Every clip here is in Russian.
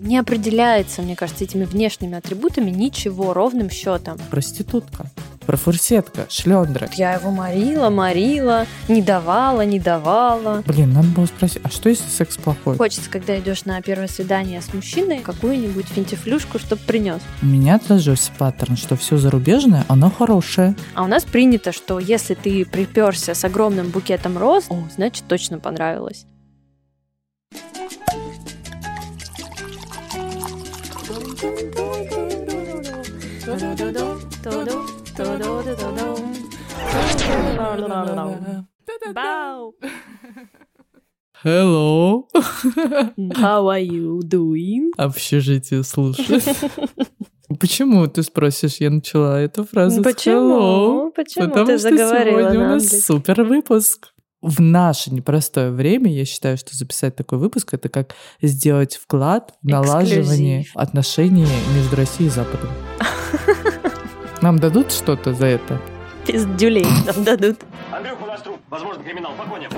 не определяется, мне кажется, этими внешними атрибутами ничего ровным счетом. Проститутка. Профурсетка, шлендра. Я его морила, морила, не давала, не давала. Блин, надо было спросить, а что если секс плохой? Хочется, когда идешь на первое свидание с мужчиной, какую-нибудь финтифлюшку, чтобы принес. У меня отложился паттерн, что все зарубежное, оно хорошее. А у нас принято, что если ты приперся с огромным букетом роз, о, значит, точно понравилось. Бау. Hello. How are you doing? Общежитие слушает. Почему ты спросишь? Я начала эту фразу Почему? с hello. Почему Потому ты что заговорила сегодня у на нас супер выпуск. В наше непростое время я считаю, что записать такой выпуск это как сделать вклад в налаживание Эксклюзив. отношений между Россией и Западом. Нам дадут что-то за это? Пиздюлей нам дадут Андрюха, у нас труп. Возможно, криминал. По коням.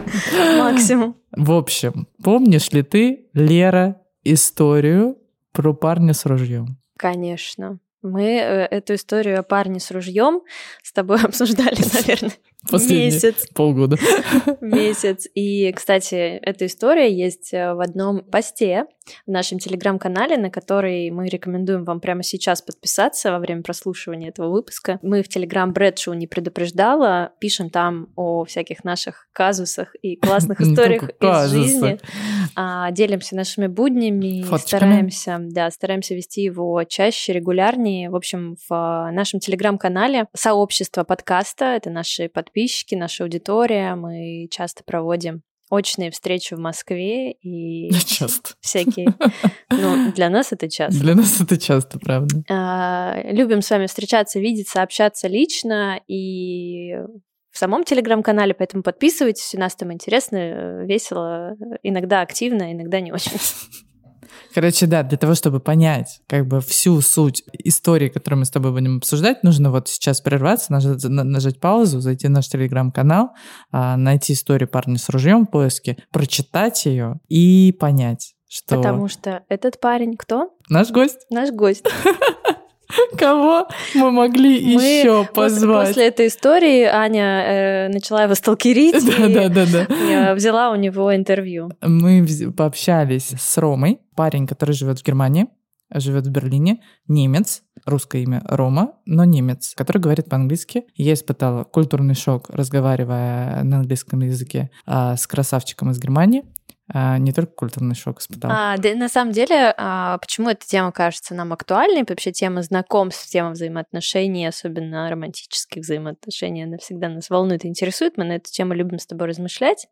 максимум. В общем, помнишь ли ты, Лера, историю про парня с ружьем? Конечно. Мы э, эту историю о парне с ружьем с тобой обсуждали, наверное, Последние месяц. полгода. Месяц. И, кстати, эта история есть э, в одном посте в нашем телеграм-канале, на который мы рекомендуем вам прямо сейчас подписаться во время прослушивания этого выпуска. Мы в телеграм Брэдшоу не предупреждала, пишем там о всяких наших казусах и классных историях из жизни. А, делимся нашими буднями, стараемся, да, стараемся вести его чаще, регулярнее. В общем, в нашем телеграм-канале сообщество подкаста, это наши подписчики, наша аудитория. Мы часто проводим очные встречи в Москве и Часто. всякие. Ну, для нас это часто. Для нас это часто, правда. А, Любим с вами встречаться, видеться, общаться лично и в самом телеграм-канале, поэтому подписывайтесь, у нас там интересно, э, весело, иногда активно, иногда не очень. Короче, да, для того, чтобы понять как бы всю суть истории, которую мы с тобой будем обсуждать, нужно вот сейчас прерваться, нажать, на- нажать паузу, зайти в наш телеграм-канал, а, найти историю парня с ружьем в поиске, прочитать ее и понять, что Потому что этот парень кто? наш гость, Наш гость. кого мы могли Мы еще позвать. после этой истории Аня э, начала его сталкерить Да, и да, да, да. взяла у него интервью. Мы пообщались с Ромой, парень, который живет в Германии, живет в Берлине, немец, русское имя Рома, но немец, который говорит по-английски. Я испытала культурный шок, разговаривая на английском языке а, с красавчиком из Германии. А, не только культурный шок испытала. А, да, на самом деле, а, почему эта тема кажется нам актуальной? Вообще тема знакомств, тема взаимоотношений, особенно романтических взаимоотношений, она всегда нас волнует и интересует. Мы на эту тему любим с тобой размышлять.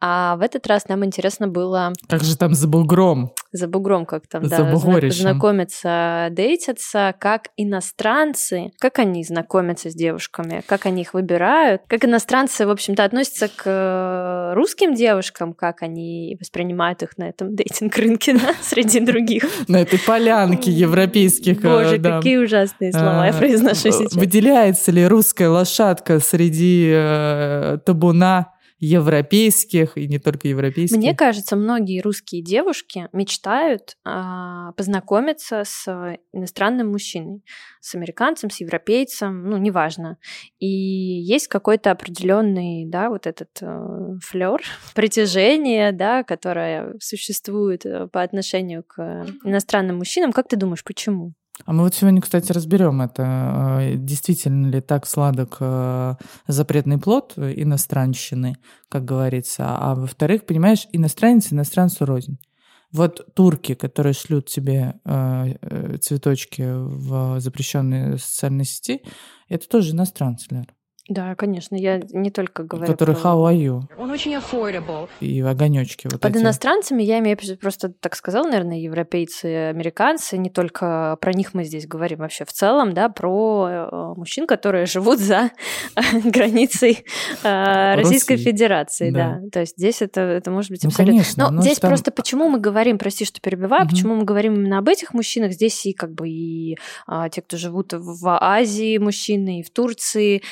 А в этот раз нам интересно было Как же там за бугром? За бугром как там, да, знакомиться, дейтиться, как иностранцы, как они знакомятся с девушками, как они их выбирают, как иностранцы, в общем-то, относятся к э, русским девушкам, как они воспринимают их на этом дейтинг-рынке, да, среди других. На этой полянке европейских э, Боже, какие ужасные слова я э, произношу сейчас. Выделяется ли русская лошадка среди э, табуна европейских и не только европейских? Мне кажется, многие русские девушки мечтают а, познакомиться с иностранным мужчиной, с американцем, с европейцем, ну, неважно. И есть какой-то определенный, да, вот этот э, флер, притяжение, да, которое существует э, по отношению к иностранным мужчинам. Как ты думаешь, почему? А мы вот сегодня, кстати, разберем это. э, Действительно ли так сладок э, запретный плод иностранщины, как говорится. А во-вторых, понимаешь, иностранец иностранцу рознь. Вот турки, которые шлют тебе э, цветочки в запрещенные социальные сети, это тоже иностранцы, Лер. Да, конечно, я не только говорю Которые про- how are you? Он очень affordable. И огонечки вот Под эти. иностранцами я имею в виду, просто так сказал, наверное, европейцы, американцы, не только про них мы здесь говорим вообще в целом, да, про э, мужчин, которые живут за границей э, Российской. Федерации, да. Да. То есть здесь это, это может быть Ну, абсолютно... конечно, Но но здесь там- просто почему мы говорим, прости, что перебиваю, почему мы говорим именно об этих мужчинах, здесь и как бы и а, те, кто живут в Азии, мужчины, и в Турции.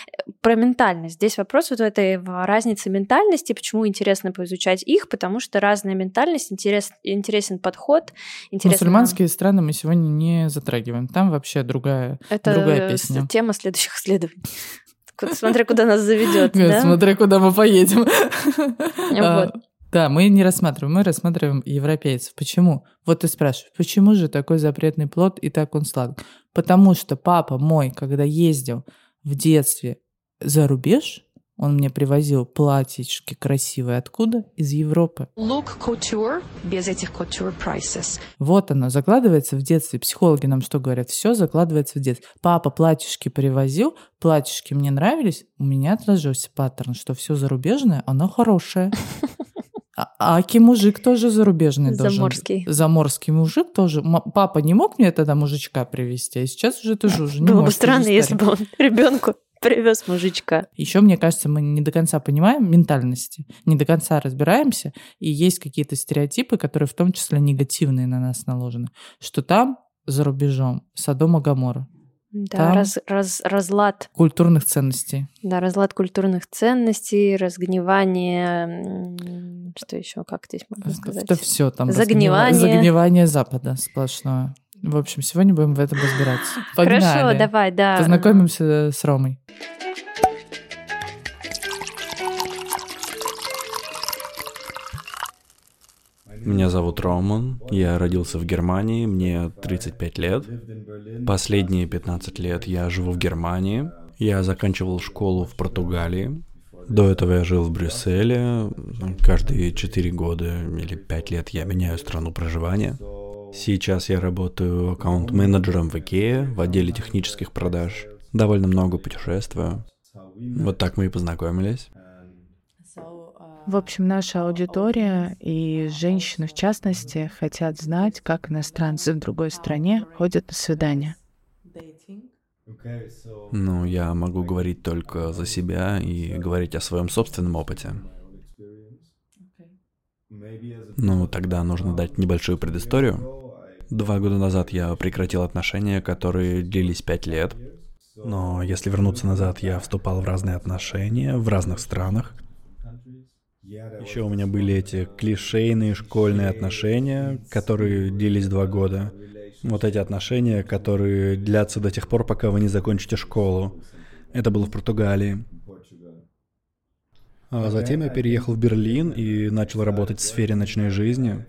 Про ментальность. Здесь вопрос вот в этой разнице ментальности, почему интересно поизучать их, потому что разная ментальность, интерес, интересен подход. Интересно... Мусульманские страны мы сегодня не затрагиваем. Там вообще другая, Это другая песня. тема следующих исследований. Смотря куда нас заведет. да? Смотря куда мы поедем. А, Вот. Да, мы не рассматриваем, мы рассматриваем европейцев. Почему? Вот ты спрашиваешь, почему же такой запретный плод и так он сладок? Потому что папа мой, когда ездил в детстве за рубеж, он мне привозил платьишки красивые откуда? Из Европы. Look couture без этих couture prices. Вот оно, закладывается в детстве. Психологи нам что говорят? Все закладывается в детстве. Папа платьишки привозил, платьишки мне нравились, у меня отложился паттерн, что все зарубежное, оно хорошее. А а аки мужик тоже зарубежный должен. Заморский. Заморский мужик тоже. М- Папа не мог мне тогда мужичка привезти, а сейчас уже тоже уже не Было бы странно, если бы он ребенку привез мужичка. Еще, мне кажется, мы не до конца понимаем ментальности, не до конца разбираемся, и есть какие-то стереотипы, которые в том числе негативные на нас наложены, что там, за рубежом, Содома Гамора, Да, Там- раз- раз- разлад, культурных ценностей. да, разлад культурных ценностей, разгнивание, что еще, как здесь можно сказать? Это все там. Загнивание. разгнива- Загнивание Запада сплошное. В общем, сегодня будем в этом разбираться. Погнали. Хорошо, давай, да. Познакомимся с Ромой. Меня зовут Роман, я родился в Германии, мне 35 лет. Последние 15 лет я живу в Германии. Я заканчивал школу в Португалии. До этого я жил в Брюсселе. Каждые 4 года или 5 лет я меняю страну проживания. Сейчас я работаю аккаунт-менеджером в Икее в отделе технических продаж. Довольно много путешествую. Вот так мы и познакомились. В общем, наша аудитория и женщины в частности хотят знать, как иностранцы в другой стране ходят на свидания. Ну, я могу говорить только за себя и говорить о своем собственном опыте. Ну, тогда нужно дать небольшую предысторию. Два года назад я прекратил отношения, которые длились пять лет. Но если вернуться назад, я вступал в разные отношения в разных странах. Еще у меня были эти клишейные школьные отношения, которые длились два года. Вот эти отношения, которые длятся до тех пор, пока вы не закончите школу. Это было в Португалии. А затем я переехал в Берлин и начал работать в сфере ночной жизни.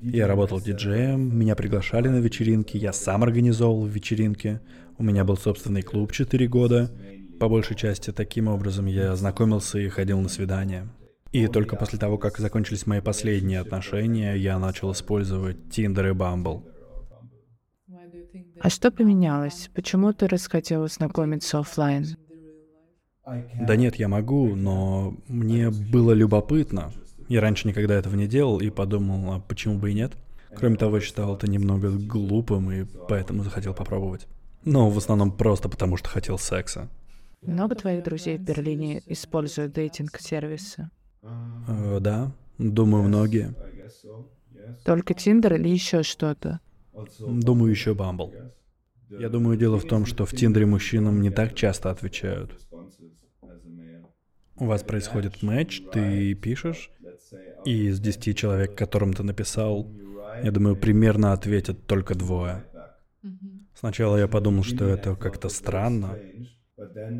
Я работал диджеем, меня приглашали на вечеринки, я сам организовывал вечеринки. У меня был собственный клуб 4 года. По большей части таким образом я знакомился и ходил на свидания. И только после того, как закончились мои последние отношения, я начал использовать Tinder и Bumble. А что поменялось? Почему ты расхотел знакомиться оффлайн? Да нет, я могу, но мне было любопытно. Я раньше никогда этого не делал и подумал, а почему бы и нет? Кроме того, считал это немного глупым и поэтому захотел попробовать. Но в основном просто потому, что хотел секса. Много твоих друзей в Берлине используют дейтинг-сервисы? Э, да, думаю, многие. Только Тиндер или еще что-то? Думаю, еще Бамбл. Я думаю, дело в том, что в Тиндере мужчинам не так часто отвечают. У вас происходит матч, ты пишешь, и из 10 человек, которым ты написал, я думаю, примерно ответят только двое. Сначала я подумал, что это как-то странно,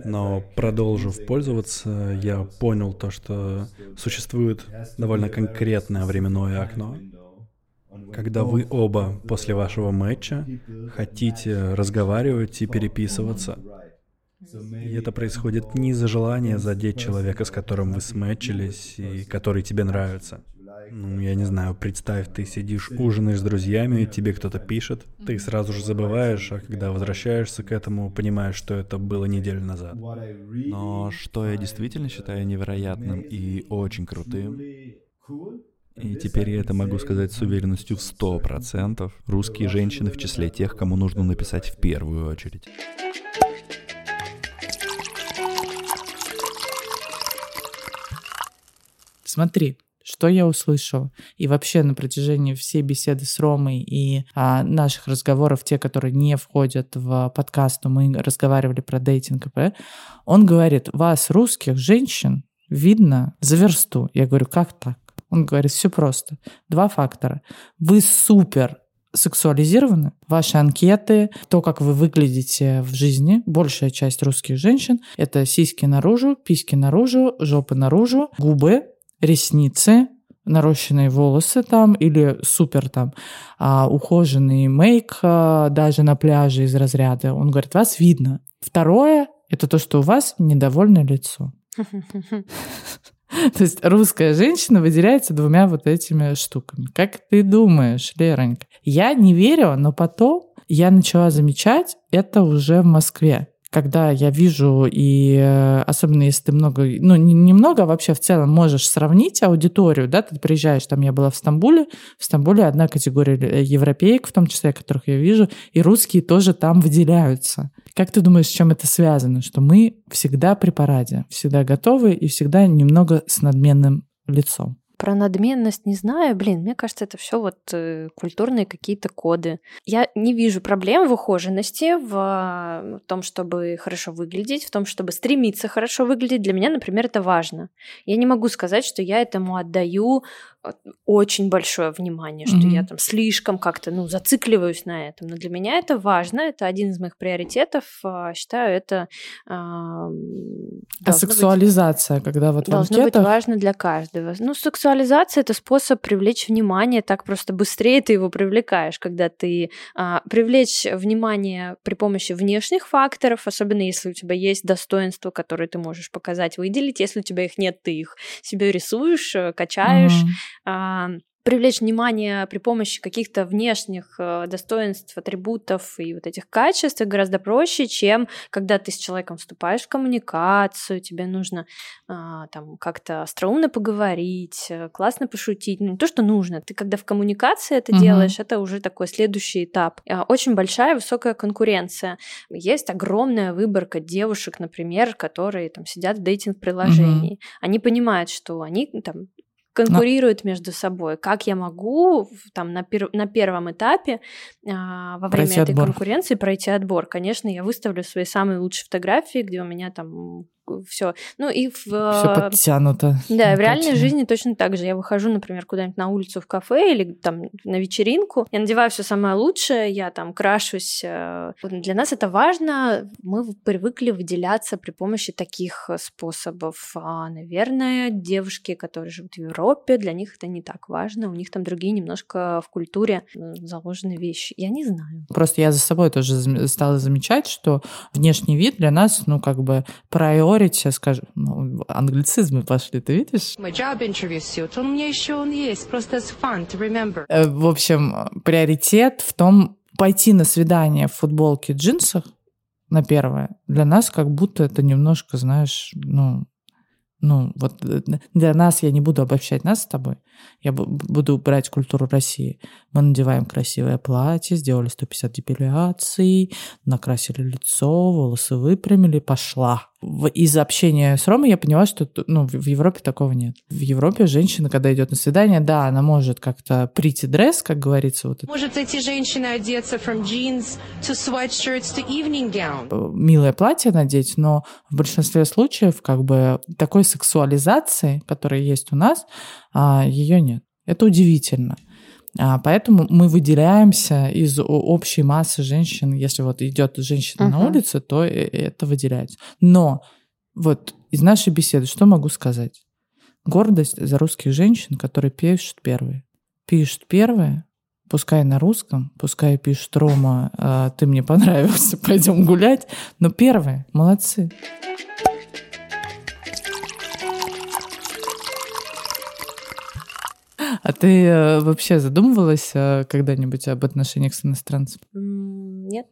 но продолжив пользоваться, я понял то, что существует довольно конкретное временное окно, когда вы оба после вашего матча хотите разговаривать и переписываться. И это происходит не из-за желания задеть человека, с которым вы сметчились и который тебе нравится. Ну, я не знаю, представь, ты сидишь, ужинаешь с друзьями, тебе кто-то пишет, ты сразу же забываешь, а когда возвращаешься к этому, понимаешь, что это было неделю назад. Но что я действительно считаю невероятным и очень крутым, и теперь я это могу сказать с уверенностью в 100%, русские женщины в числе тех, кому нужно написать в первую очередь. Смотри, Что я услышала? И вообще на протяжении всей беседы с Ромой и а, наших разговоров, те, которые не входят в подкаст, мы разговаривали про дейтинг, он говорит, вас, русских женщин, видно за версту. Я говорю, как так? Он говорит, все просто. Два фактора. Вы супер сексуализированы. Ваши анкеты, то, как вы выглядите в жизни, большая часть русских женщин, это сиськи наружу, письки наружу, жопы наружу, губы, ресницы, нарощенные волосы там или супер там а, ухоженный мейк а, даже на пляже из разряда. Он говорит, вас видно. Второе – это то, что у вас недовольное лицо. То есть русская женщина выделяется двумя вот этими штуками. Как ты думаешь, Леронька? Я не верю, но потом я начала замечать это уже в Москве когда я вижу, и э, особенно если ты много, ну, не, немного, а вообще в целом можешь сравнить аудиторию, да, ты приезжаешь, там я была в Стамбуле, в Стамбуле одна категория э, европеек, в том числе, которых я вижу, и русские тоже там выделяются. Как ты думаешь, с чем это связано? Что мы всегда при параде, всегда готовы и всегда немного с надменным лицом. Про надменность не знаю. Блин, мне кажется, это все вот э, культурные какие-то коды. Я не вижу проблем в ухоженности, в том, чтобы хорошо выглядеть, в том, чтобы стремиться хорошо выглядеть. Для меня, например, это важно. Я не могу сказать, что я этому отдаю очень большое внимание, что mm-hmm. я там слишком как-то, ну, зацикливаюсь на этом. Но для меня это важно, это один из моих приоритетов. Считаю, это... А, а сексуализация, быть, когда вот Должно анкетах... быть важно для каждого. Ну, сексуализация — это способ привлечь внимание, так просто быстрее ты его привлекаешь, когда ты... А, привлечь внимание при помощи внешних факторов, особенно если у тебя есть достоинства, которые ты можешь показать, выделить. Если у тебя их нет, ты их себе рисуешь, э, качаешь, mm-hmm привлечь внимание при помощи каких-то внешних э, достоинств, атрибутов и вот этих качеств гораздо проще, чем когда ты с человеком вступаешь в коммуникацию, тебе нужно а, там как-то остроумно поговорить, э, классно пошутить. Ну, не то, что нужно. Ты когда в коммуникации это угу. делаешь, это уже такой следующий этап. А, очень большая высокая конкуренция. Есть огромная выборка девушек, например, которые там сидят в дейтинг-приложении. Угу. Они понимают, что они там конкурируют Но... между собой. Как я могу там на, пер... на первом этапе а, во время пройти этой отбор. конкуренции пройти отбор? Конечно, я выставлю свои самые лучшие фотографии, где у меня там все. Ну и в... Все э, подтянуто. Да, в реальной жизни точно так же. Я выхожу, например, куда-нибудь на улицу в кафе или там на вечеринку, я надеваю все самое лучшее, я там крашусь. Э, для нас это важно. Мы привыкли выделяться при помощи таких способов. А, наверное, девушки, которые живут в Европе, для них это не так важно. У них там другие немножко в культуре заложены вещи. Я не знаю. Просто я за собой тоже стала замечать, что внешний вид для нас, ну, как бы приори спорить, сейчас скажу, ну, англицизмы пошли, ты видишь? My job interview suit, он мне еще он есть, просто it's fun to remember. Э, в общем, приоритет в том, пойти на свидание в футболке, джинсах на первое, для нас как будто это немножко, знаешь, ну, ну, вот э, для нас, я не буду обобщать нас с тобой, я буду брать культуру России. Мы надеваем красивое платье, сделали 150 депиляций, накрасили лицо, волосы выпрямили, пошла. Из общения с Ромой я поняла, что ну, в Европе такого нет. В Европе женщина, когда идет на свидание, да, она может как-то прийти дресс, как говорится. Вот может эти женщины одеться from jeans to sweatshirts to evening gown. Э, милое платье надеть, но в большинстве случаев как бы такой сексуализации, которая есть у нас, а, ее нет. Это удивительно. А, поэтому мы выделяемся из общей массы женщин. Если вот идет женщина uh-huh. на улице, то это выделяется. Но вот из нашей беседы что могу сказать? Гордость за русских женщин, которые пишут первые. Пишут первые, пускай на русском, пускай пишут Рома, а, ты мне понравился, пойдем гулять, но первые, молодцы. А ты э, вообще задумывалась э, когда-нибудь об отношениях с иностранцем? Нет.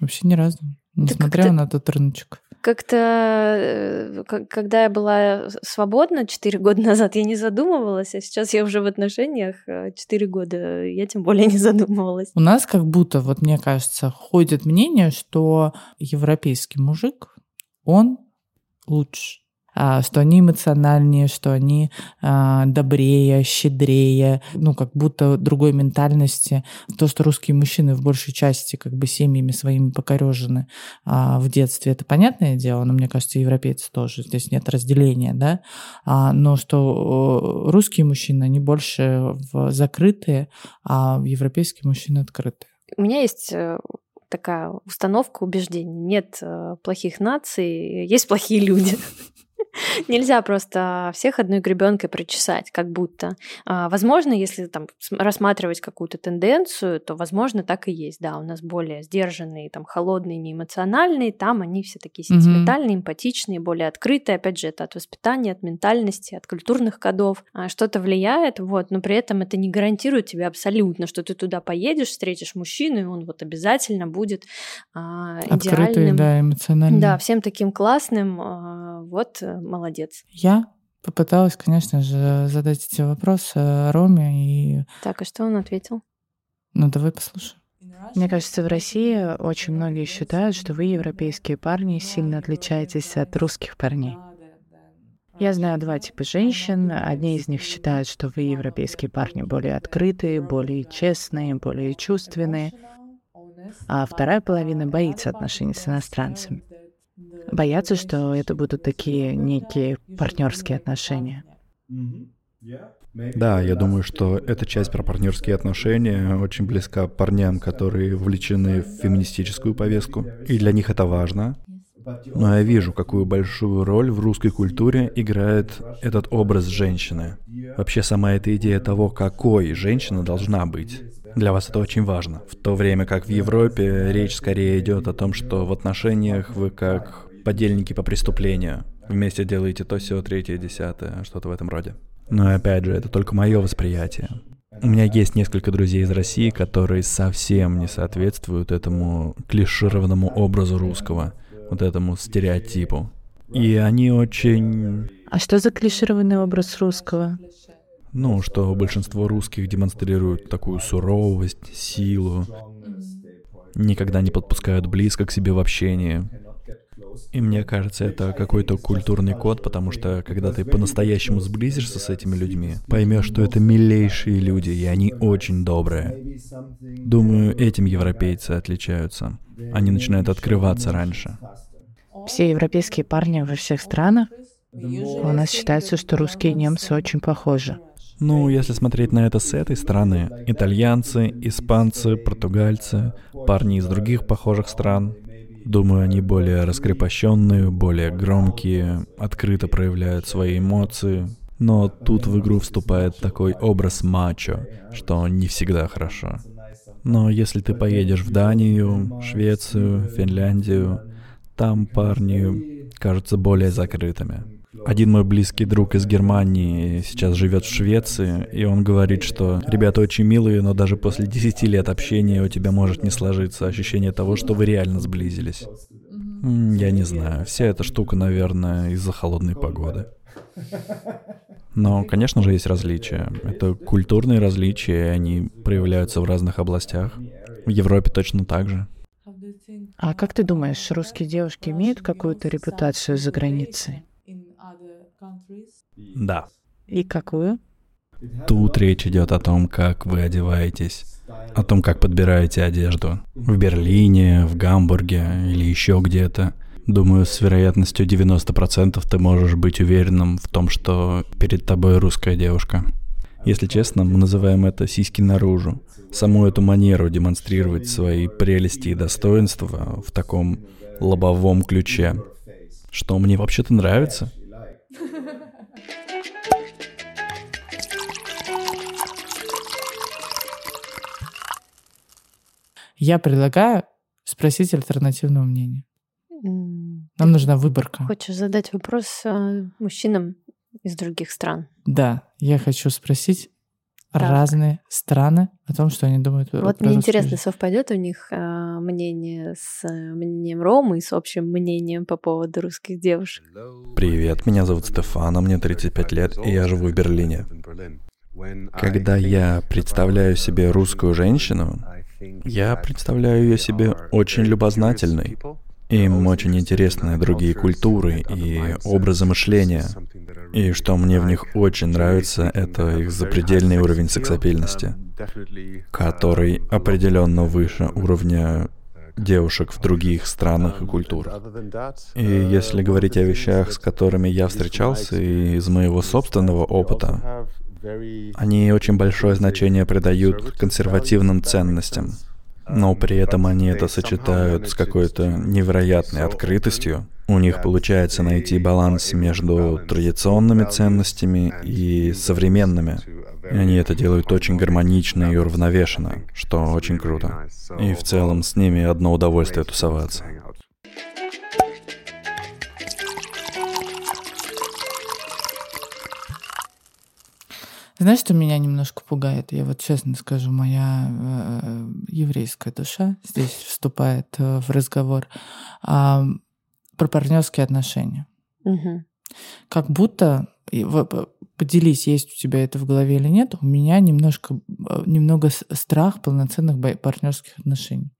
Вообще ни разу. Не так на тот рыночек. Как-то, э, когда я была свободна 4 года назад, я не задумывалась, а сейчас я уже в отношениях 4 года, я тем более не задумывалась. У нас как будто, вот мне кажется, ходит мнение, что европейский мужик, он лучше. А, что они эмоциональнее, что они а, добрее, щедрее, ну, как будто другой ментальности. То, что русские мужчины в большей части как бы семьями своими покорежены а, в детстве, это понятное дело, но мне кажется, европейцы тоже, здесь нет разделения, да, но что русские мужчины, они больше закрытые, а европейские мужчины открытые. У меня есть э, такая установка убеждений. Нет э, плохих наций, есть плохие люди. Нельзя просто всех одной гребенкой прочесать, как будто. А, возможно, если там рассматривать какую-то тенденцию, то, возможно, так и есть. Да, у нас более сдержанные, там, холодные, неэмоциональные, там они все такие сентиментальные, mm-hmm. эмпатичные, более открытые. Опять же, это от воспитания, от ментальности, от культурных кодов. А, что-то влияет, вот, но при этом это не гарантирует тебе абсолютно, что ты туда поедешь, встретишь мужчину, и он вот обязательно будет а, идеальным. Открытый, да, эмоциональный. Да, всем таким классным. А, вот молодец. Я попыталась, конечно же, задать эти вопросы Роме и... Так, а что он ответил? Ну, давай послушаем. Мне кажется, в России очень многие считают, что вы, европейские парни, сильно отличаетесь от русских парней. Я знаю два типа женщин. Одни из них считают, что вы, европейские парни, более открытые, более честные, более чувственные. А вторая половина боится отношений с иностранцами боятся, что это будут такие некие партнерские отношения. Да, я думаю, что эта часть про партнерские отношения очень близка парням, которые вовлечены в феминистическую повестку, и для них это важно. Но я вижу, какую большую роль в русской культуре играет этот образ женщины. Вообще сама эта идея того, какой женщина должна быть. Для вас это очень важно. В то время как в Европе речь скорее идет о том, что в отношениях вы как подельники по преступлению. Вместе делаете то, все, третье, десятое, что-то в этом роде. Но опять же, это только мое восприятие. У меня есть несколько друзей из России, которые совсем не соответствуют этому клишированному образу русского, вот этому стереотипу. И они очень... А что за клишированный образ русского? Ну, что большинство русских демонстрируют такую суровость, силу, никогда не подпускают близко к себе в общении, и мне кажется, это какой-то культурный код, потому что когда ты по-настоящему сблизишься с этими людьми, поймешь, что это милейшие люди, и они очень добрые. Думаю, этим европейцы отличаются. Они начинают открываться раньше. Все европейские парни во всех странах, у нас считается, что русские и немцы очень похожи. Ну, если смотреть на это с этой стороны, итальянцы, испанцы, португальцы, парни из других похожих стран, Думаю, они более раскрепощенные, более громкие, открыто проявляют свои эмоции. Но тут в игру вступает такой образ мачо, что не всегда хорошо. Но если ты поедешь в Данию, Швецию, Финляндию, там парни кажутся более закрытыми. Один мой близкий друг из Германии сейчас живет в Швеции, и он говорит, что ребята очень милые, но даже после 10 лет общения у тебя может не сложиться ощущение того, что вы реально сблизились. Я не знаю, вся эта штука, наверное, из-за холодной погоды. Но, конечно же, есть различия. Это культурные различия, и они проявляются в разных областях. В Европе точно так же. А как ты думаешь, русские девушки имеют какую-то репутацию за границей? Да. И какую? Тут речь идет о том, как вы одеваетесь, о том, как подбираете одежду. В Берлине, в Гамбурге или еще где-то. Думаю, с вероятностью 90% ты можешь быть уверенным в том, что перед тобой русская девушка. Если честно, мы называем это сиськи наружу. Саму эту манеру демонстрировать свои прелести и достоинства в таком лобовом ключе. Что мне вообще-то нравится. Я предлагаю спросить альтернативного мнения. Нам нужна выборка. Хочешь задать вопрос э, мужчинам из других стран? Да, я хочу спросить так. разные страны о том, что они думают. Вот мне интересно, жизнь. совпадет у них э, мнение с э, мнением Ромы и с общим мнением по поводу русских девушек. Привет, меня зовут Стефана, мне 35 лет, и я живу в Берлине. Когда я представляю себе русскую женщину, я представляю ее себе очень любознательной, Им очень интересны другие культуры и образы мышления. И что мне в них очень нравится, это их запредельный уровень сексапильности, который определенно выше уровня девушек в других странах и культурах. И если говорить о вещах, с которыми я встречался, и из моего собственного опыта, они очень большое значение придают консервативным ценностям, но при этом они это сочетают с какой-то невероятной открытостью. У них получается найти баланс между традиционными ценностями и современными. И они это делают очень гармонично и уравновешенно, что очень круто. И в целом с ними одно удовольствие тусоваться. Знаешь, что меня немножко пугает? Я вот честно скажу, моя э, еврейская душа здесь вступает э, в разговор э, про партнерские отношения. Мгм. Как будто, поделись, есть у тебя это в голове или нет, у меня немножко, э, немного страх полноценных партнерских отношений.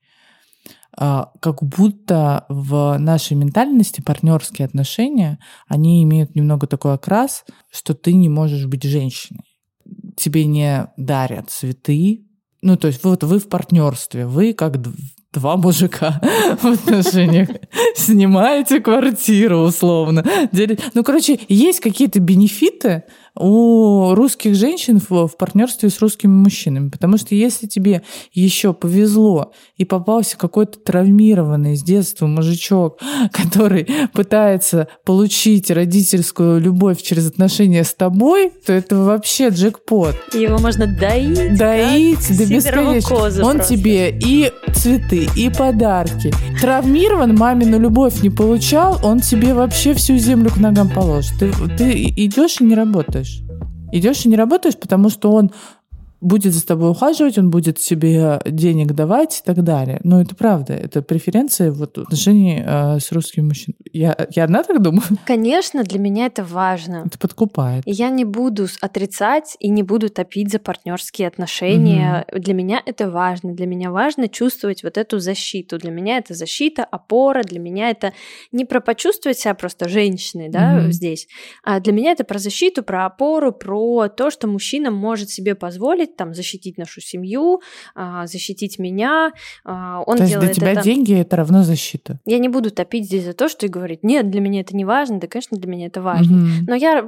А, Как будто в нашей ментальности партнерские отношения, они имеют немного такой окрас, что ты не можешь быть женщиной тебе не дарят цветы. Ну, то есть вот вы в партнерстве, вы как два мужика в отношениях. Снимаете квартиру условно. Ну, короче, есть какие-то бенефиты у русских женщин в, в партнерстве с русскими мужчинами. Потому что если тебе еще повезло и попался какой-то травмированный с детства мужичок, который пытается получить родительскую любовь через отношения с тобой, то это вообще джекпот. Его можно доить. Доить до сидорову бесконечности. Он просто. тебе и цветы, и подарки. Травмирован, мамину любовь не получал, он тебе вообще всю землю к ногам положит. Ты, ты идешь и не работаешь. Идешь и не работаешь, потому что он будет за тобой ухаживать, он будет тебе денег давать и так далее. Но это правда, это преференции вот в отношении э, с русскими мужчинами. Я, я одна так думаю? Конечно, для меня это важно. Это подкупает. И я не буду отрицать и не буду топить за партнерские отношения. Для меня это важно. Для меня важно чувствовать вот эту защиту. Для меня это защита, опора. Для меня это не про почувствовать себя просто женщиной, да, Мгм. здесь. А для меня это про защиту, про опору, про то, что мужчина может себе позволить там защитить нашу семью, а, защитить меня. А, Он То есть для тебя это... деньги это равно защита. Я не буду топить здесь за то, что и говорить, нет, для меня это не важно, да, конечно, для меня это важно. Мгм. Но я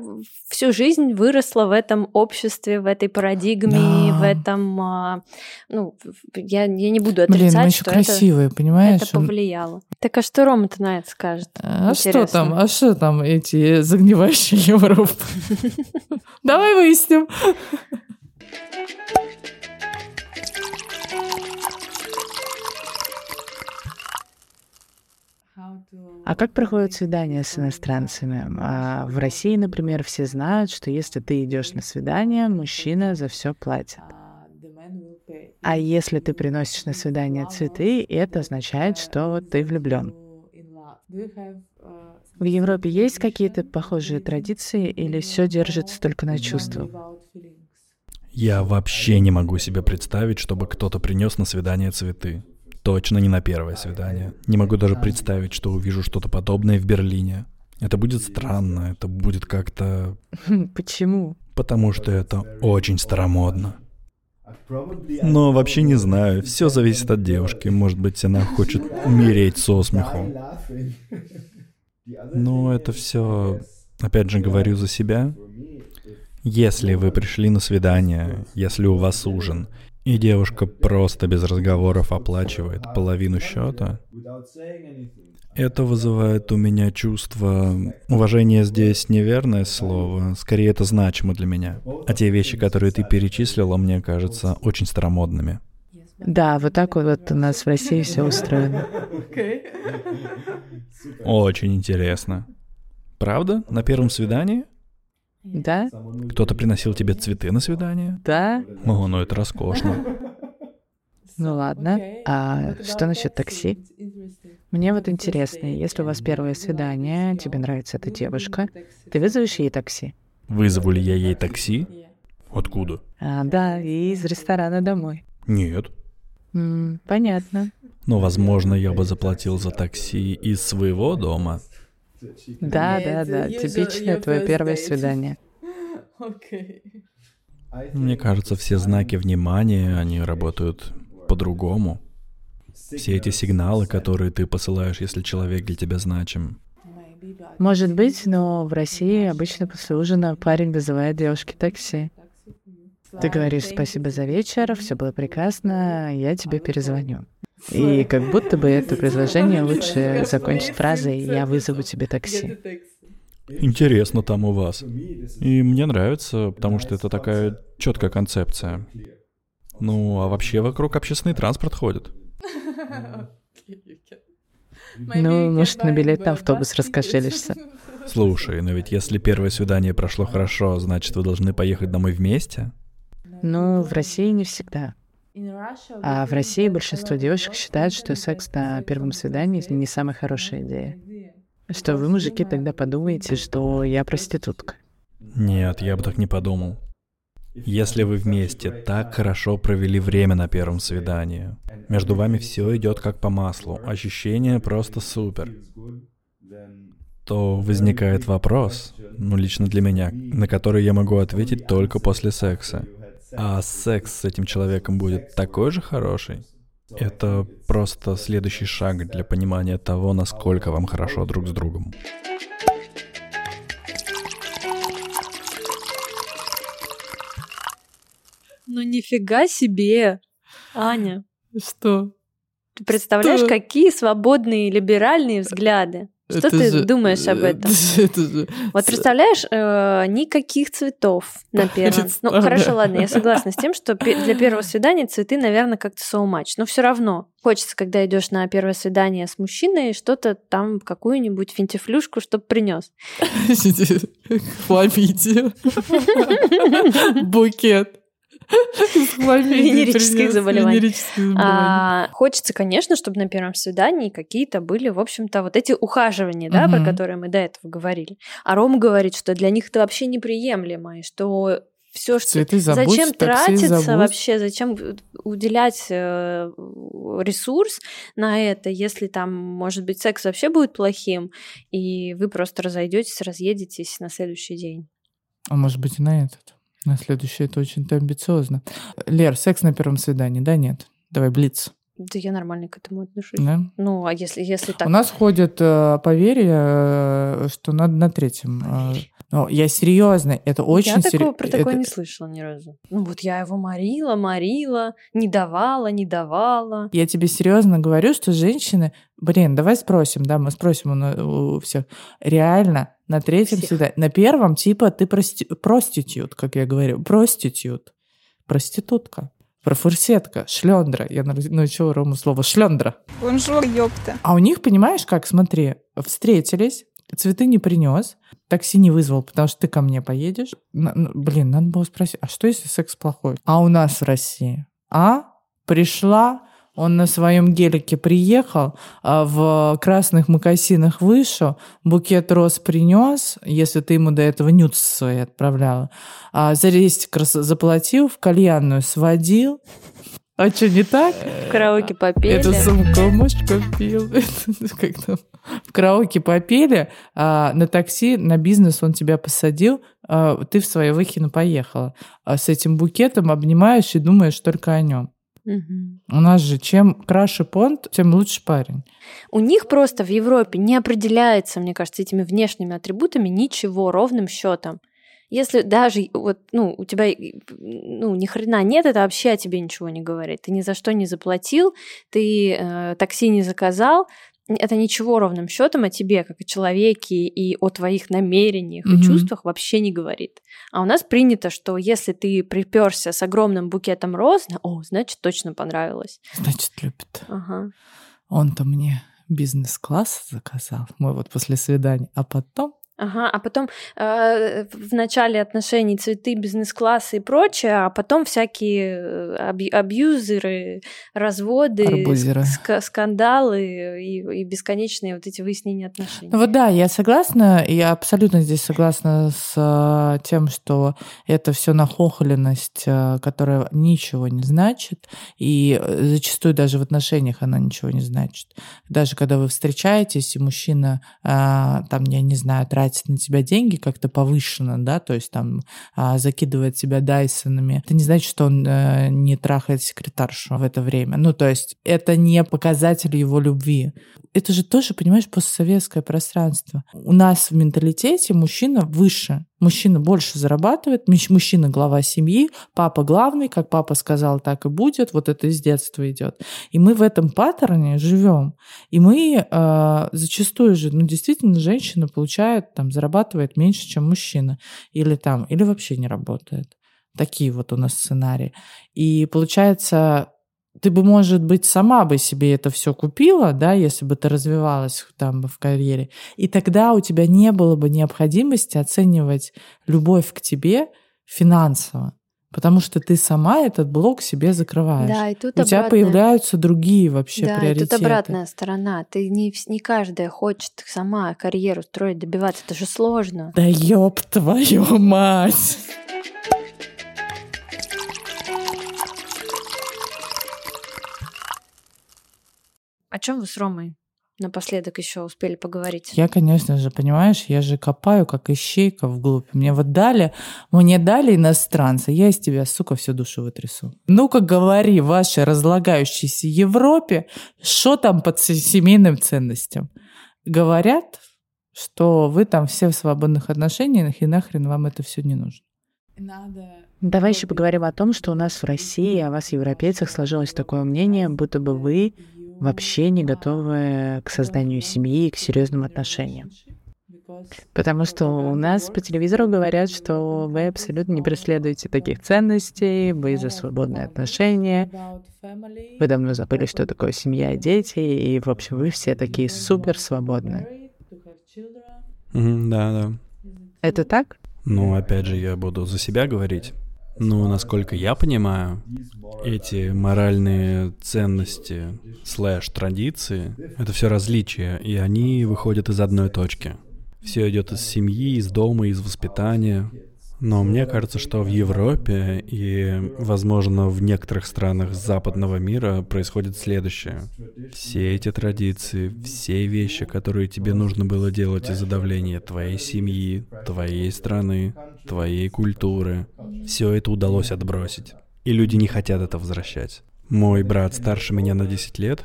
всю жизнь выросла в этом обществе, в этой парадигме, Да. в этом, а, ну, я, я не буду Блин, отрицать, мы еще что красивые, это, понимаешь? это повлияло. Так а что Рома-то на это скажет? А что Интересно. там? А что там эти загнивающие Европы? Давай выясним. А как проходят свидания с иностранцами? А в России, например, все знают, что если ты идешь на свидание, мужчина за все платит. А если ты приносишь на свидание цветы, это означает, что ты влюблен. В Европе есть какие-то похожие традиции или все держится только на чувствах? Я вообще не могу себе представить, чтобы кто-то принес на свидание цветы. Точно не на первое свидание. Не могу даже представить, что увижу что-то подобное в Берлине. Это будет странно, это будет как-то... Почему? Потому что это очень старомодно. Но вообще не знаю, все зависит от девушки. Может быть, она хочет умереть со смеху. Но это все, опять же, говорю за себя. Если вы пришли на свидание, если у вас ужин, и девушка просто без разговоров оплачивает половину счета, это вызывает у меня чувство... Уважение здесь неверное слово, скорее это значимо для меня. А те вещи, которые ты перечислила, мне кажутся очень старомодными. Да, вот так вот у нас в России все устроено. Очень интересно. Правда? На первом свидании? Да? Кто-то приносил тебе цветы на свидание? Да? О, ну это роскошно. Ну ладно. А что насчет такси? Мне вот интересно, если у вас первое свидание, тебе нравится эта девушка, ты вызовешь ей такси? Вызову ли я ей такси? Откуда? А, да, и из ресторана домой. Нет. М, понятно. Но, возможно, я бы заплатил за такси из своего дома. Да, да, да, типичное твое первое свидание. Мне кажется, все знаки внимания, они работают по-другому. Все эти сигналы, которые ты посылаешь, если человек для тебя значим. Может быть, но в России обычно после ужина парень вызывает девушке такси. Ты говоришь спасибо за вечер, все было прекрасно, я тебе перезвоню. И как будто бы это предложение лучше закончить фразой «я вызову тебе такси». Интересно там у вас. И мне нравится, потому что это такая четкая концепция. Ну, а вообще вокруг общественный транспорт ходит. Ну, может, на билет на автобус раскошелишься. Слушай, но ведь если первое свидание прошло хорошо, значит, вы должны поехать домой вместе? Ну, в России не всегда. А в России большинство девушек считают, что секс на первом свидании не самая хорошая идея. Что вы, мужики, тогда подумаете, что я проститутка. Нет, я бы так не подумал. Если вы вместе так хорошо провели время на первом свидании, между вами все идет как по маслу, ощущение просто супер, то возникает вопрос, ну лично для меня, на который я могу ответить только после секса. А секс с этим человеком будет такой же хороший? Это просто следующий шаг для понимания того, насколько вам хорошо друг с другом. Ну нифига себе, Аня. Что? Ты представляешь, Что? какие свободные либеральные взгляды? Что Это ты же- думаешь об этом? Это же... Вот представляешь, э, никаких цветов на первом. Ну, хорошо, ладно, я согласна с тем, что для первого свидания цветы, наверное, как-то so much. Но все равно хочется, когда идешь на первое свидание с мужчиной, что-то там, какую-нибудь финтифлюшку, чтобы принес. Хламидия. Букет. Венерических заболеваний. А, хочется, конечно, чтобы на первом свидании какие-то были, в общем-то, вот эти ухаживания, да, про которые мы до этого говорили. А Рома говорит, что для них это вообще неприемлемо, и что все, что Цветы забудь, зачем тратиться забудь. вообще, зачем уделять э, ресурс на это, если там, может быть, секс вообще будет плохим, и вы просто разойдетесь, разъедетесь на следующий день. А может быть и на этот. На следующий это очень-то амбициозно. Лер, секс на первом свидании, да, нет? Давай, блиц. Да я нормально к этому отношусь. Да? Ну, а если, если так... У нас ходит э, поверье, э, что надо на третьем. э, Но я серьезно, это очень я такого серьезно. про такое не слышала ни разу. Ну вот я его морила, морила, не давала, не давала. Я тебе серьезно говорю, что женщины, блин, давай спросим, да, мы спросим у, у всех. Реально, на третьем Всех. свидании, на первом, типа, ты прости, проститют, как я говорю, проститют, проститутка, профурсетка, шлендра. Я научила Рому слово шлендра. Бонжур, ёпта. А у них, понимаешь, как, смотри, встретились, цветы не принес, такси не вызвал, потому что ты ко мне поедешь. Н- н- блин, надо было спросить, а что если секс плохой? А у нас в России? А? Пришла, он на своем гелике приехал, а в красных мокасинах вышел, букет роз принес, если ты ему до этого нюц свои отправляла, а за рестик заплатил, в кальянную сводил. А что, не так? В караоке попели. Эту сумку. Как там? В караоке попели, а на такси, на бизнес он тебя посадил, а ты в свою выхину поехала. А с этим букетом обнимаешь и думаешь только о нем. У нас же чем краше понт, тем лучше парень. У них просто в Европе не определяется, мне кажется, этими внешними атрибутами ничего ровным счетом. Если даже вот, ну, у тебя ну, ни хрена нет, это вообще о тебе ничего не говорит. Ты ни за что не заплатил, ты э, такси не заказал, это ничего ровным счетом о тебе, как о человеке и о твоих намерениях и Мгм. чувствах вообще не говорит. А у нас принято, что если ты приперся с огромным букетом роз, о, значит, точно понравилось. Значит, любит. Ага. Он-то мне бизнес-класс заказал, мы вот после свидания, а потом Ага, а потом э, в начале отношений цветы, бизнес-классы и прочее, а потом всякие э, аб- абьюзеры, разводы, Арбузеры. ск- скандалы и, и бесконечные вот эти выяснения отношений. Ну вот да, я согласна, я абсолютно здесь согласна с э, тем, что это все нахохленность, э, которая ничего не значит, и э, зачастую даже в отношениях она ничего не значит. Даже когда вы встречаетесь, и мужчина, э, там, я не знаю, тратит на тебя деньги как-то повышенно, да, то есть там а, закидывает тебя дайсонами, это не значит, что он э, не трахает секретаршу в это время. Ну, то есть это не показатель его любви. Это же тоже, понимаешь, постсоветское пространство. У нас в менталитете мужчина выше, мужчина больше зарабатывает, мужч- мужчина глава семьи, папа главный, как папа сказал, так и будет, вот это из детства идет. И мы в этом паттерне живем. И мы э, зачастую же, ну, действительно, женщина получает, там, зарабатывает меньше, чем мужчина. Или там, или вообще не работает. Такие вот у нас сценарии. И получается, ты бы, может быть, сама бы себе это все купила, да, если бы ты развивалась там в карьере. И тогда у тебя не было бы необходимости оценивать любовь к тебе финансово. Потому что ты сама этот блок себе закрываешь. Да, и тут у тебя обратная- появляются другие вообще да, приоритеты. тут обратная сторона. Ты не, не каждая хочет сама карьеру строить, добиваться. Это же сложно. Да ёб твою мать! О чем вы с Ромой напоследок еще успели поговорить? Я, конечно же, понимаешь, я же копаю, как ищейка вглубь. Мне вот дали, мне дали иностранца, я из тебя, сука, всю душу вытрясу. Ну-ка говори вашей разлагающейся Европе, что там под се- семейным ценностям? Говорят, что вы там все в свободных отношениях, и нахрен вам это все не нужно. Давай еще поговорим о том, что у нас в России, о вас, европейцах, сложилось такое мнение, будто бы вы вообще не готовы к созданию семьи и к серьезным отношениям. Потому что у нас по телевизору говорят, что вы абсолютно не преследуете таких ценностей, вы за свободные отношения, вы давно забыли, что такое семья и дети, и, в общем, вы все такие супер свободные. Мгм, да, да. Это так? Ну, опять же, я буду за себя говорить. Ну, насколько я понимаю, эти моральные ценности слэш традиции — это все различия, и они выходят из одной точки. Все идет из семьи, из дома, из воспитания. Но мне кажется, что в Европе и, возможно, в некоторых странах западного мира происходит следующее. Все эти традиции, все вещи, которые тебе нужно было делать из-за давления твоей семьи, твоей страны, твоей культуры, все это удалось отбросить. И люди не хотят это возвращать. Мой брат старше меня на 10 лет,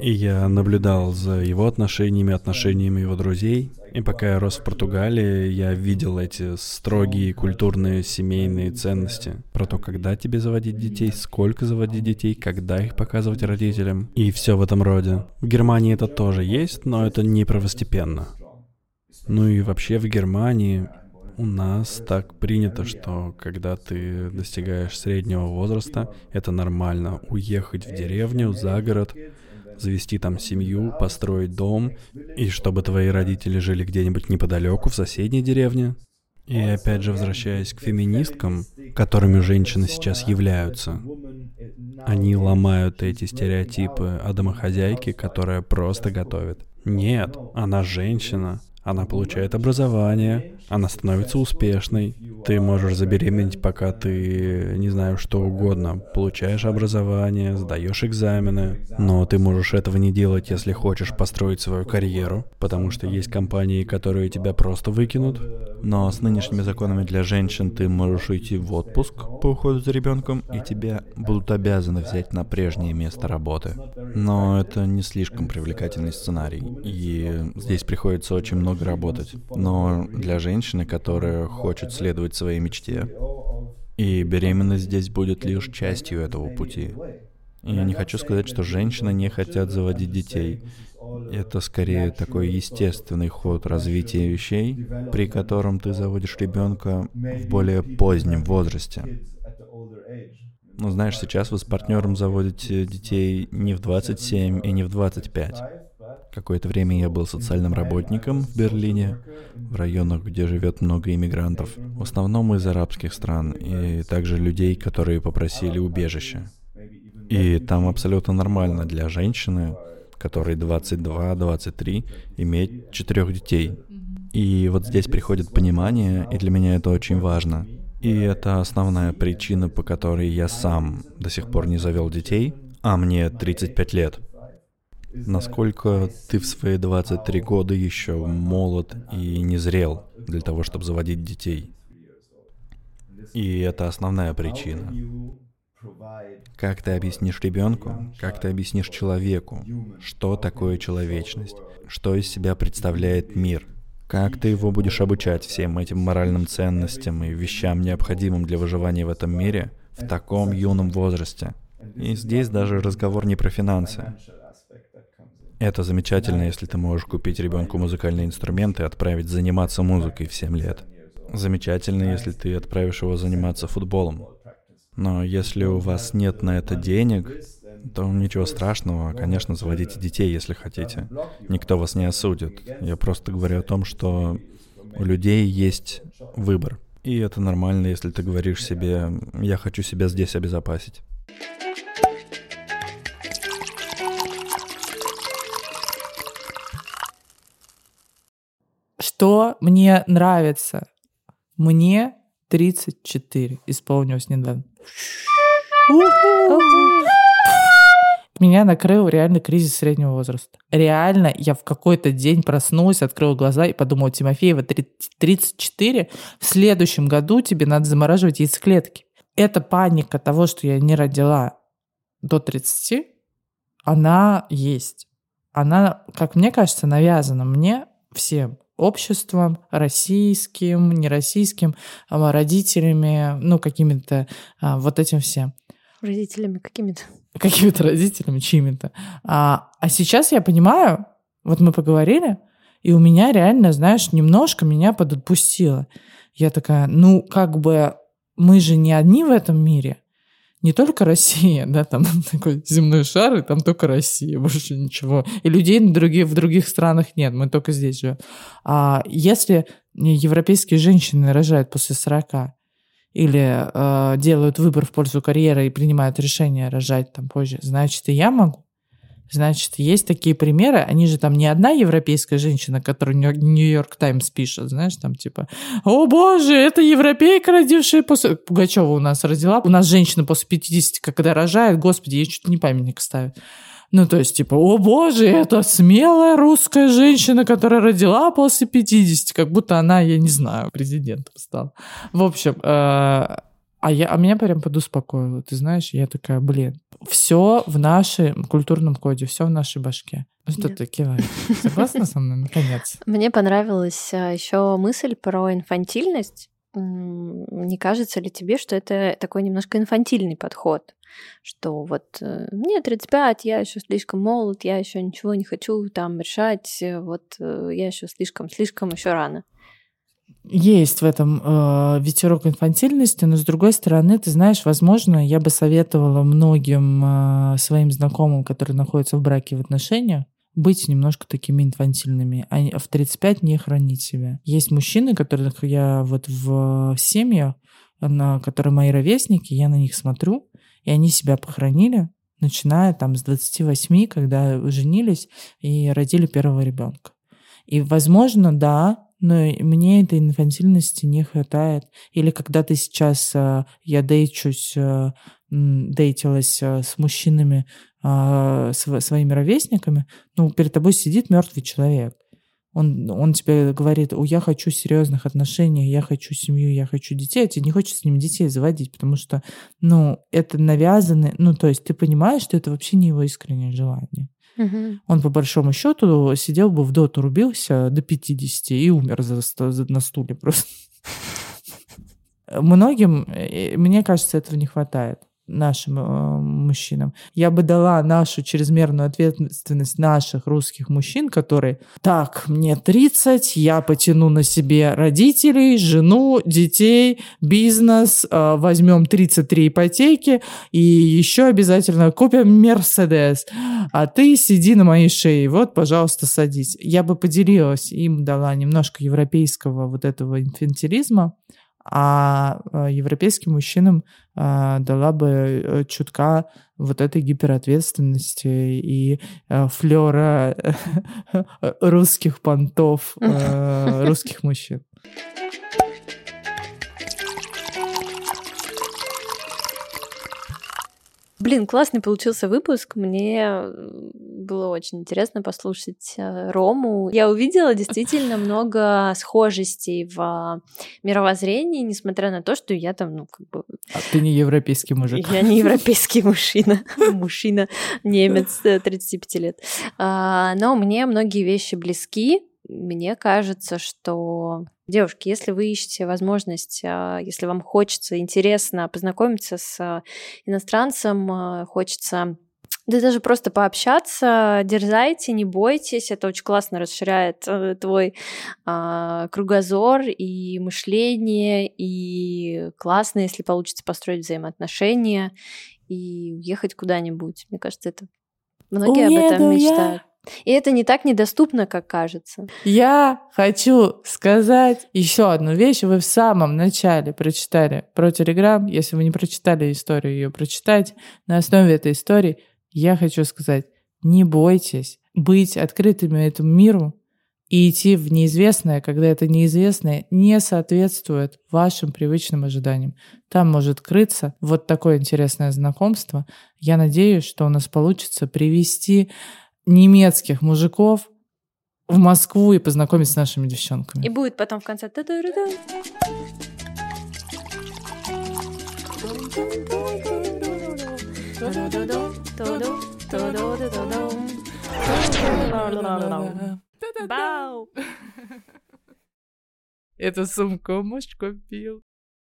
и я наблюдал за его отношениями, отношениями его друзей. И пока я рос в Португалии, я видел эти строгие культурные семейные ценности. Про то, когда тебе заводить детей, сколько заводить детей, когда их показывать родителям. И все в этом роде. В Германии это тоже есть, но это не первостепенно. Ну и вообще в Германии у нас так принято, что когда ты достигаешь среднего возраста, это нормально уехать в деревню, за город, завести там семью, построить дом, и чтобы твои родители жили где-нибудь неподалеку, в соседней деревне. И опять же, возвращаясь к феминисткам, которыми женщины сейчас являются, они ломают эти стереотипы о домохозяйке, которая просто готовит. Нет, она женщина, она получает образование, она становится успешной. Ты можешь забеременеть, пока ты, не знаю, что угодно. Получаешь образование, сдаешь экзамены. Но ты можешь этого не делать, если хочешь построить свою карьеру. Потому что есть компании, которые тебя просто выкинут. Но с нынешними законами для женщин ты можешь уйти в отпуск по уходу за ребенком, и тебя будут обязаны взять на прежнее место работы. Но это не слишком привлекательный сценарий. И здесь приходится очень много работать. Но для женщины, которая хочет следовать своей мечте, и беременность здесь будет лишь частью этого пути. И я не хочу сказать, что женщины не хотят заводить детей. Это скорее такой естественный ход развития вещей, при котором ты заводишь ребенка в более позднем возрасте. Ну, знаешь, сейчас вы с партнером заводите детей не в 27 и не в 25, Какое-то время я был социальным работником в Берлине, в районах, где живет много иммигрантов, в основном из арабских стран, и также людей, которые попросили убежище. И там абсолютно нормально для женщины, которой 22-23, иметь четырех детей. И вот здесь приходит понимание, и для меня это очень важно. И это основная причина, по которой я сам до сих пор не завел детей, а мне 35 лет. Насколько ты в свои 23 года еще молод и не зрел для того, чтобы заводить детей? И это основная причина. Как ты объяснишь ребенку, как ты объяснишь человеку, что такое человечность, что из себя представляет мир, как ты его будешь обучать всем этим моральным ценностям и вещам, необходимым для выживания в этом мире, в таком юном возрасте. И здесь даже разговор не про финансы. Это замечательно, если ты можешь купить ребенку музыкальные инструменты и отправить заниматься музыкой в 7 лет. Замечательно, если ты отправишь его заниматься футболом. Но если у вас нет на это денег, то ничего страшного, конечно, заводите детей, если хотите. Никто вас не осудит. Я просто говорю о том, что у людей есть выбор. И это нормально, если ты говоришь себе, я хочу себя здесь обезопасить. Что мне нравится? Мне 34 исполнилось недавно. Меня накрыл реально кризис среднего возраста. Реально, я в какой-то день проснулась, открыла глаза и подумала, Тимофеева, 34, в следующем году тебе надо замораживать яйцеклетки. Эта паника того, что я не родила до 30, она есть. Она, как мне кажется, навязана мне всем обществом, российским, нероссийским, а, родителями, ну, какими-то а, вот этим всем. Родителями какими-то. Какими-то родителями, чьими-то. А, а сейчас я понимаю, вот мы поговорили, и у меня реально, знаешь, немножко меня подотпустило. Я такая, ну, как бы мы же не одни в этом мире не только Россия, да, там такой земной шар, и там только Россия, больше ничего. И людей на других, в других странах нет, мы только здесь живем. А если европейские женщины рожают после 40, или э, делают выбор в пользу карьеры и принимают решение рожать там позже, значит, и я могу. Значит, есть такие примеры, они же там не одна европейская женщина, которую Нью-Йорк Таймс пишет, знаешь, там типа, о боже, это европейка, родившая после... Пугачева у нас родила, у нас женщина после 50, когда рожает, господи, ей чуть не памятник ставят. Ну, то есть, типа, о боже, это смелая русская женщина, которая родила после 50, как будто она, я не знаю, президентом стала. В общем, э, а, я, а меня прям подуспокоило. Ты знаешь, я такая, блин, все в нашем культурном коде, все в нашей башке. Что да. ты киваешь? Согласна со мной, наконец? Мне понравилась а, еще мысль про инфантильность. Не кажется ли тебе, что это такой немножко инфантильный подход? Что вот э, мне 35, я еще слишком молод, я еще ничего не хочу там решать, э, вот э, я еще слишком, слишком еще рано есть в этом э, ветерок инфантильности, но с другой стороны, ты знаешь, возможно, я бы советовала многим э, своим знакомым, которые находятся в браке в отношениях, быть немножко такими инфантильными, а в 35 не хранить себя. Есть мужчины, которых я вот в семьях, на которые мои ровесники, я на них смотрю, и они себя похоронили, начиная там с 28, когда женились и родили первого ребенка. И, возможно, да, но мне этой инфантильности не хватает. Или когда ты сейчас, э, я дейчусь, э, дейтилась э, с мужчинами, своими ровесниками, ну, перед тобой сидит мертвый человек. Он, он тебе говорит, о, я хочу серьезных отношений, я хочу семью, я хочу детей, а тебе не хочется с ним детей заводить, потому что, ну, это навязанное, ну, то есть ты понимаешь, что это вообще не его искреннее желание. Угу. Он, по большому счету, сидел бы в доту, рубился до 50 и умер за, за, на стуле просто. Многим, э, мне кажется, этого не хватает. Нашим э, мужчинам. Я бы дала нашу чрезмерную ответственность наших русских мужчин, которые так, мне 30, я потяну на себе родителей, жену, детей, бизнес, э, возьмем 33 ипотеки и еще обязательно купим Мерседес. А ты сиди на моей шее, вот, пожалуйста, садись. Я бы поделилась, им дала немножко европейского вот этого инфантилизма, а э, европейским мужчинам а, дала бы э, чутка вот этой гиперответственности и э, флера русских понтов русских мужчин. Блин, классный получился выпуск. Мне было очень интересно послушать э, Рому. Я увидела действительно много схожестей в мировоззрении, несмотря на то, что я там, ну, как бы... А ты не европейский мужик. Я не европейский мужчина. Мужчина, немец, 35 лет. А, но мне многие вещи близки. Мне кажется, что Девушки, если вы ищете возможность, а, если вам хочется, интересно познакомиться с иностранцем, а, хочется да даже просто пообщаться, дерзайте, не бойтесь, это очень классно расширяет э, твой э, кругозор и мышление, и классно, если получится построить взаимоотношения и уехать куда-нибудь. Мне кажется, это многие Уеду об этом мечтают. Я и это не так недоступно, как кажется. Я хочу сказать еще одну вещь. Вы в самом начале прочитали про Телеграм. Если вы не прочитали историю, ее прочитать. На основе этой истории я хочу сказать, не бойтесь быть открытыми этому миру и идти в неизвестное, когда это неизвестное не соответствует вашим привычным ожиданиям. Там может крыться вот такое интересное знакомство. Я надеюсь, что у нас получится привести немецких мужиков в Москву и познакомить с нашими девчонками. И будет потом в конце... Эту сумку муж купил.